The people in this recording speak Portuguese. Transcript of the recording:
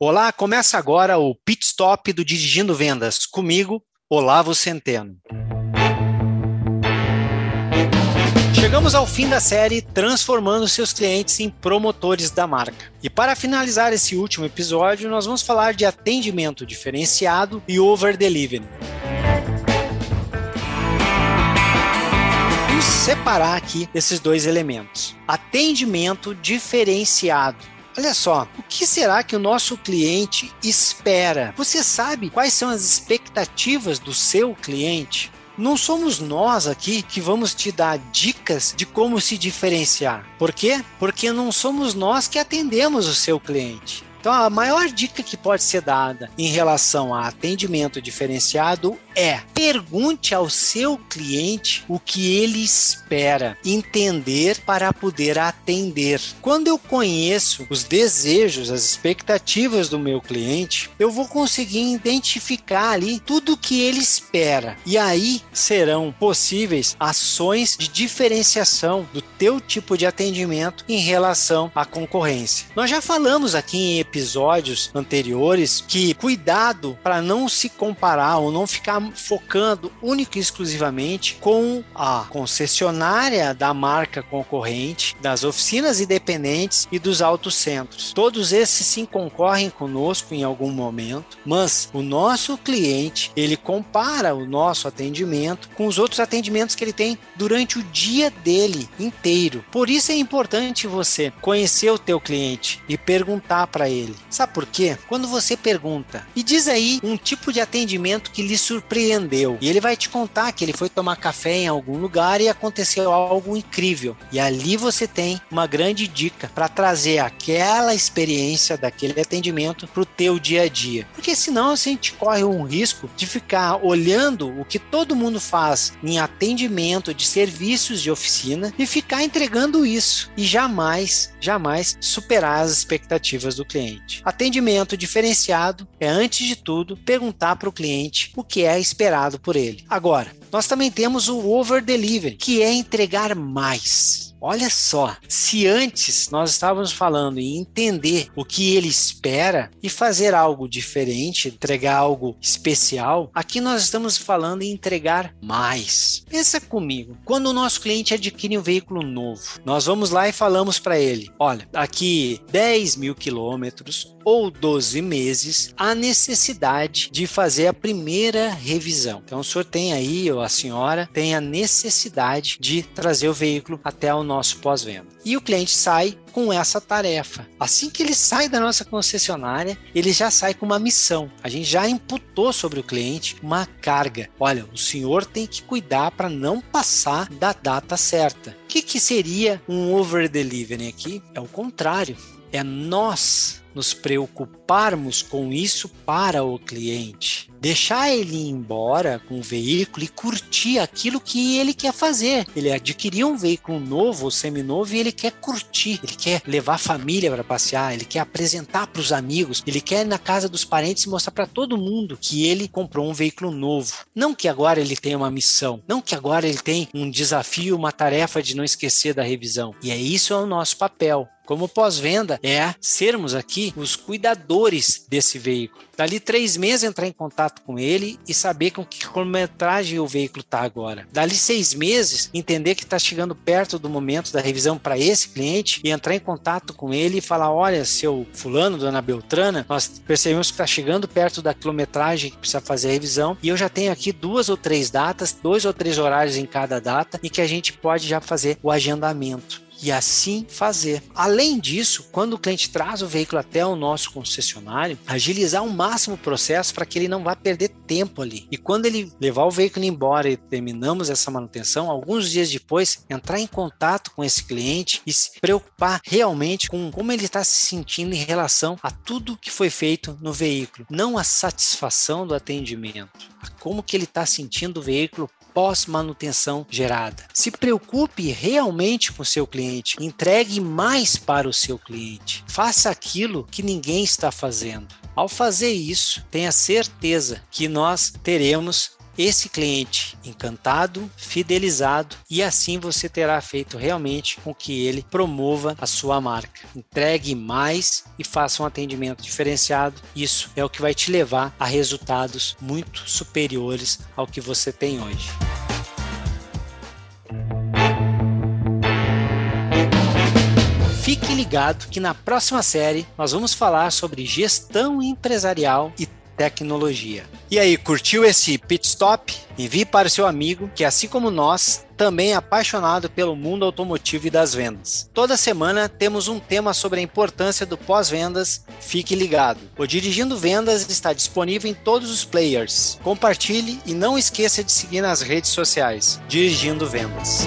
Olá, começa agora o Pit Stop do Dirigindo Vendas. Comigo, Olavo Centeno. Chegamos ao fim da série Transformando seus clientes em promotores da marca. E para finalizar esse último episódio, nós vamos falar de atendimento diferenciado e over delivery. Vamos separar aqui esses dois elementos. Atendimento diferenciado Olha só, o que será que o nosso cliente espera? Você sabe quais são as expectativas do seu cliente? Não somos nós aqui que vamos te dar dicas de como se diferenciar. Por quê? Porque não somos nós que atendemos o seu cliente. Então, a maior dica que pode ser dada em relação a atendimento diferenciado é pergunte ao seu cliente o que ele espera, entender para poder atender. Quando eu conheço os desejos, as expectativas do meu cliente, eu vou conseguir identificar ali tudo o que ele espera. E aí serão possíveis ações de diferenciação do teu tipo de atendimento em relação à concorrência. Nós já falamos aqui em episódios anteriores que cuidado para não se comparar ou não ficar focando única e exclusivamente com a concessionária da marca concorrente, das oficinas independentes e dos autocentros. Todos esses sim concorrem conosco em algum momento, mas o nosso cliente, ele compara o nosso atendimento com os outros atendimentos que ele tem durante o dia dele inteiro. Por isso é importante você conhecer o teu cliente e perguntar para ele. Sabe por quê? Quando você pergunta e diz aí um tipo de atendimento que lhe surpreende surpreendeu. E ele vai te contar que ele foi tomar café em algum lugar e aconteceu algo incrível. E ali você tem uma grande dica para trazer aquela experiência daquele atendimento para o teu dia a dia. Porque senão a gente corre um risco de ficar olhando o que todo mundo faz em atendimento de serviços de oficina e ficar entregando isso e jamais, jamais superar as expectativas do cliente. Atendimento diferenciado é antes de tudo perguntar para o cliente o que é esperado por ele. Agora, nós também temos o over delivery, que é entregar mais. Olha só, se antes nós estávamos falando em entender o que ele espera e fazer algo diferente, entregar algo especial, aqui nós estamos falando em entregar mais. Pensa comigo, quando o nosso cliente adquire um veículo novo, nós vamos lá e falamos para ele: olha, aqui 10 mil quilômetros ou 12 meses, há necessidade de fazer a primeira revisão. Então o senhor tem aí, ou a senhora, tem a necessidade de trazer o veículo até o nosso pós-venda. E o cliente sai com essa tarefa. Assim que ele sai da nossa concessionária, ele já sai com uma missão. A gente já imputou sobre o cliente uma carga. Olha, o senhor tem que cuidar para não passar da data certa. O que, que seria um over delivery aqui? É o contrário. É nós nos preocuparmos com isso para o cliente. Deixar ele ir embora com o veículo e curtir aquilo que ele quer fazer. Ele adquiriu um veículo novo seminovo e ele quer curtir, ele quer levar a família para passear, ele quer apresentar para os amigos, ele quer ir na casa dos parentes mostrar para todo mundo que ele comprou um veículo novo. Não que agora ele tenha uma missão, não que agora ele tem um desafio, uma tarefa de não esquecer da revisão. E é isso é o nosso papel como pós-venda é sermos aqui os cuidadores desse veículo. Dali três meses entrar em contato com ele e saber com que quilometragem o veículo está agora. Dali seis meses entender que está chegando perto do momento da revisão para esse cliente e entrar em contato com ele e falar: olha, seu fulano, dona Beltrana, nós percebemos que está chegando perto da quilometragem que precisa fazer a revisão e eu já tenho aqui duas ou três datas, dois ou três horários em cada data e que a gente pode já fazer o agendamento e assim fazer. Além disso, quando o cliente traz o veículo até o nosso concessionário, agilizar ao máximo o processo para que ele não vá perder tempo ali. E quando ele levar o veículo embora e terminamos essa manutenção, alguns dias depois, entrar em contato com esse cliente e se preocupar realmente com como ele está se sentindo em relação a tudo que foi feito no veículo, não a satisfação do atendimento, a como que ele está sentindo o veículo pós-manutenção gerada. Se preocupe realmente com seu cliente, entregue mais para o seu cliente. Faça aquilo que ninguém está fazendo. Ao fazer isso, tenha certeza que nós teremos esse cliente encantado, fidelizado e assim você terá feito realmente com que ele promova a sua marca. Entregue mais e faça um atendimento diferenciado. Isso é o que vai te levar a resultados muito superiores ao que você tem hoje. Fique ligado que na próxima série nós vamos falar sobre gestão empresarial e tecnologia. E aí, curtiu esse pit stop? Envie para seu amigo que, assim como nós, também é apaixonado pelo mundo automotivo e das vendas. Toda semana temos um tema sobre a importância do pós-vendas. Fique ligado. O Dirigindo Vendas está disponível em todos os players. Compartilhe e não esqueça de seguir nas redes sociais. Dirigindo Vendas.